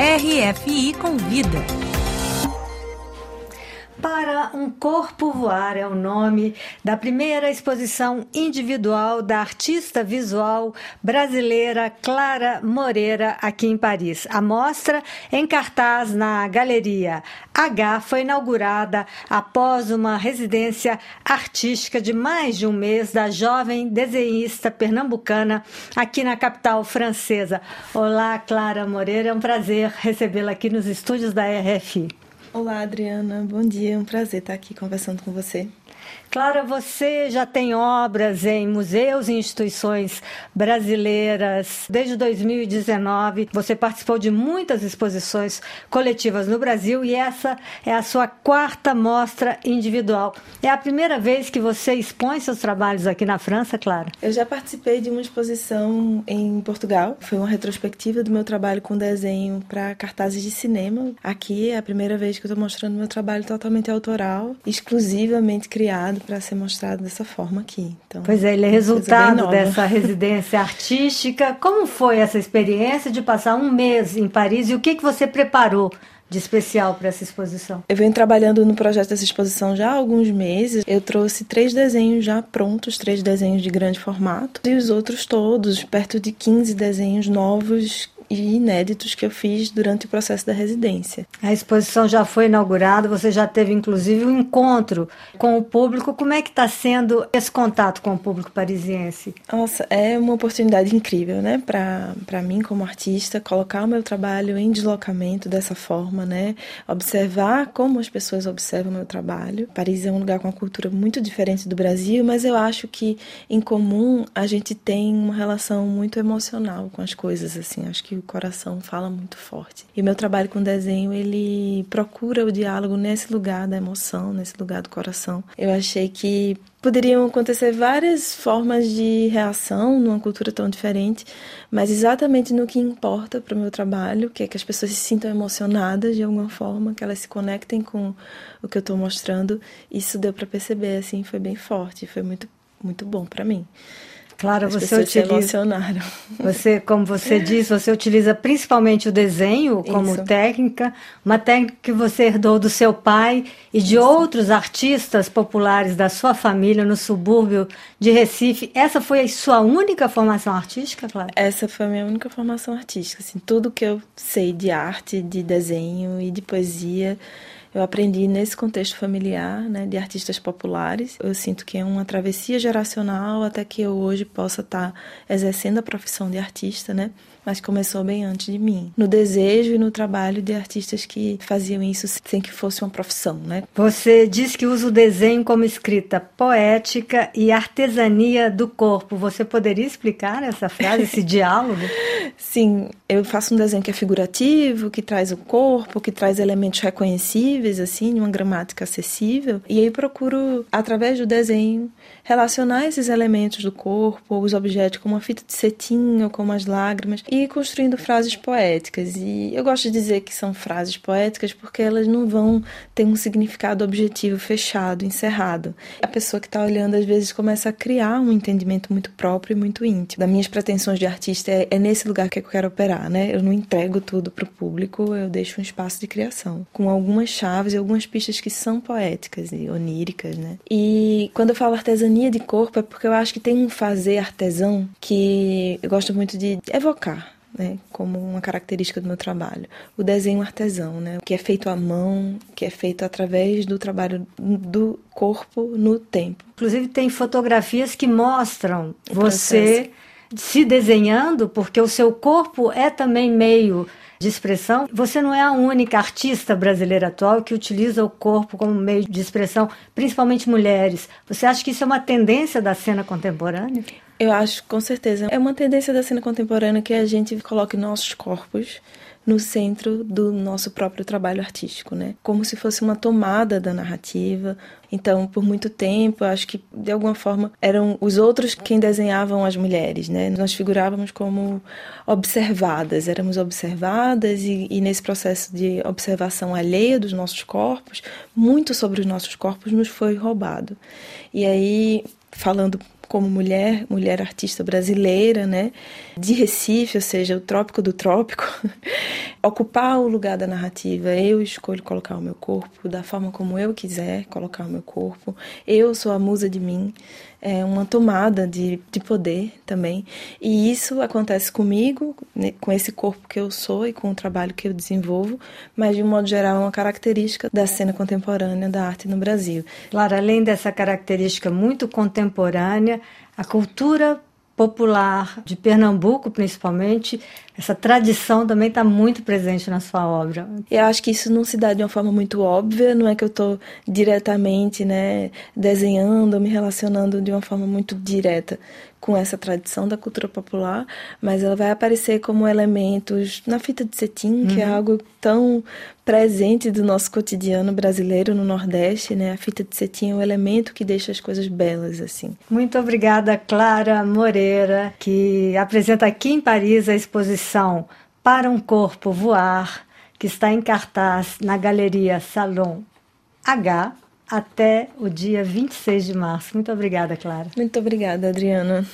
RFI Convida. Para um Corpo Voar é o nome da primeira exposição individual da artista visual brasileira Clara Moreira aqui em Paris. A mostra, em cartaz na Galeria H, foi inaugurada após uma residência artística de mais de um mês da jovem desenhista pernambucana aqui na capital francesa. Olá, Clara Moreira, é um prazer recebê-la aqui nos estúdios da RFI. Olá, Adriana. Bom dia. É um prazer estar aqui conversando com você. Clara, você já tem obras em museus e instituições brasileiras desde 2019. Você participou de muitas exposições coletivas no Brasil e essa é a sua quarta mostra individual. É a primeira vez que você expõe seus trabalhos aqui na França, Clara? Eu já participei de uma exposição em Portugal. Foi uma retrospectiva do meu trabalho com desenho para cartazes de cinema. Aqui é a primeira vez que eu estou mostrando meu trabalho totalmente autoral, exclusivamente criado para ser mostrado dessa forma aqui. Então, pois é, ele é resultado dessa residência artística. Como foi essa experiência de passar um mês em Paris e o que, que você preparou de especial para essa exposição? Eu venho trabalhando no projeto dessa exposição já há alguns meses. Eu trouxe três desenhos já prontos, três desenhos de grande formato, e os outros todos, perto de 15 desenhos novos e inéditos que eu fiz durante o processo da residência. A exposição já foi inaugurada, você já teve inclusive um encontro com o público. Como é que está sendo esse contato com o público parisiense? Nossa, é uma oportunidade incrível, né, para mim como artista, colocar o meu trabalho em deslocamento dessa forma, né, observar como as pessoas observam o meu trabalho. Paris é um lugar com uma cultura muito diferente do Brasil, mas eu acho que em comum a gente tem uma relação muito emocional com as coisas, assim. Acho que o coração fala muito forte. E o meu trabalho com desenho, ele procura o diálogo nesse lugar da emoção, nesse lugar do coração. Eu achei que poderiam acontecer várias formas de reação numa cultura tão diferente, mas exatamente no que importa para o meu trabalho, que é que as pessoas se sintam emocionadas de alguma forma, que elas se conectem com o que eu estou mostrando, isso deu para perceber, assim, foi bem forte, foi muito, muito bom para mim. Claro, As você utiliza. Você, como você disse, você utiliza principalmente o desenho como Isso. técnica, uma técnica que você herdou do seu pai e de Isso. outros artistas populares da sua família no subúrbio de Recife. Essa foi a sua única formação artística, claro? Essa foi a minha única formação artística. Assim, tudo que eu sei de arte, de desenho e de poesia eu aprendi nesse contexto familiar, né, de artistas populares. Eu sinto que é uma travessia geracional até que eu hoje possa estar exercendo a profissão de artista, né? Mas começou bem antes de mim. No desejo e no trabalho de artistas que faziam isso sem que fosse uma profissão, né? Você diz que usa o desenho como escrita poética e artesania do corpo. Você poderia explicar essa frase, esse diálogo? Sim, eu faço um desenho que é figurativo, que traz o corpo, que traz elementos reconhecíveis, assim, uma gramática acessível. E aí procuro, através do desenho, relacionar esses elementos do corpo, os objetos, como a fita de cetim ou como as lágrimas, e construindo frases poéticas. E eu gosto de dizer que são frases poéticas porque elas não vão ter um significado objetivo fechado, encerrado. A pessoa que está olhando às vezes começa a criar um entendimento muito próprio e muito íntimo. Das minhas pretensões de artista é, é nesse lugar que eu quero operar, né? Eu não entrego tudo para o público, eu deixo um espaço de criação com algumas chaves e algumas pistas que são poéticas e oníricas, né? E quando eu falo artesania de corpo é porque eu acho que tem um fazer artesão que eu gosto muito de evocar né, como uma característica do meu trabalho. O desenho artesão, né, que é feito à mão, que é feito através do trabalho do corpo no tempo. Inclusive tem fotografias que mostram o você processo. se desenhando, porque o seu corpo é também meio de expressão. Você não é a única artista brasileira atual que utiliza o corpo como meio de expressão, principalmente mulheres. Você acha que isso é uma tendência da cena contemporânea? Eu acho, com certeza. É uma tendência da cena contemporânea que a gente coloque nossos corpos no centro do nosso próprio trabalho artístico, né? Como se fosse uma tomada da narrativa. Então, por muito tempo, acho que de alguma forma eram os outros quem desenhavam as mulheres, né? Nós figurávamos como observadas, éramos observadas e, e nesse processo de observação alheia dos nossos corpos, muito sobre os nossos corpos nos foi roubado. E aí, falando como mulher, mulher artista brasileira, né, de Recife, ou seja, o trópico do trópico, ocupar o lugar da narrativa. Eu escolho colocar o meu corpo da forma como eu quiser colocar o meu corpo. Eu sou a musa de mim. É uma tomada de, de poder também. E isso acontece comigo, né, com esse corpo que eu sou e com o trabalho que eu desenvolvo, mas de um modo geral é uma característica da cena contemporânea da arte no Brasil. Claro, além dessa característica muito contemporânea, a cultura popular de Pernambuco, principalmente, essa tradição também está muito presente na sua obra. Eu acho que isso não se dá de uma forma muito óbvia, não é que eu estou diretamente né, desenhando, me relacionando de uma forma muito direta com essa tradição da cultura popular, mas ela vai aparecer como elementos na fita de cetim, uhum. que é uhum. algo tão presente do nosso cotidiano brasileiro no Nordeste, né? A fita de cetim é um elemento que deixa as coisas belas assim. Muito obrigada, Clara Moreira, que apresenta aqui em Paris a exposição Para um Corpo Voar, que está em cartaz na Galeria Salon H até o dia 26 de março. Muito obrigada, Clara. Muito obrigada, Adriana.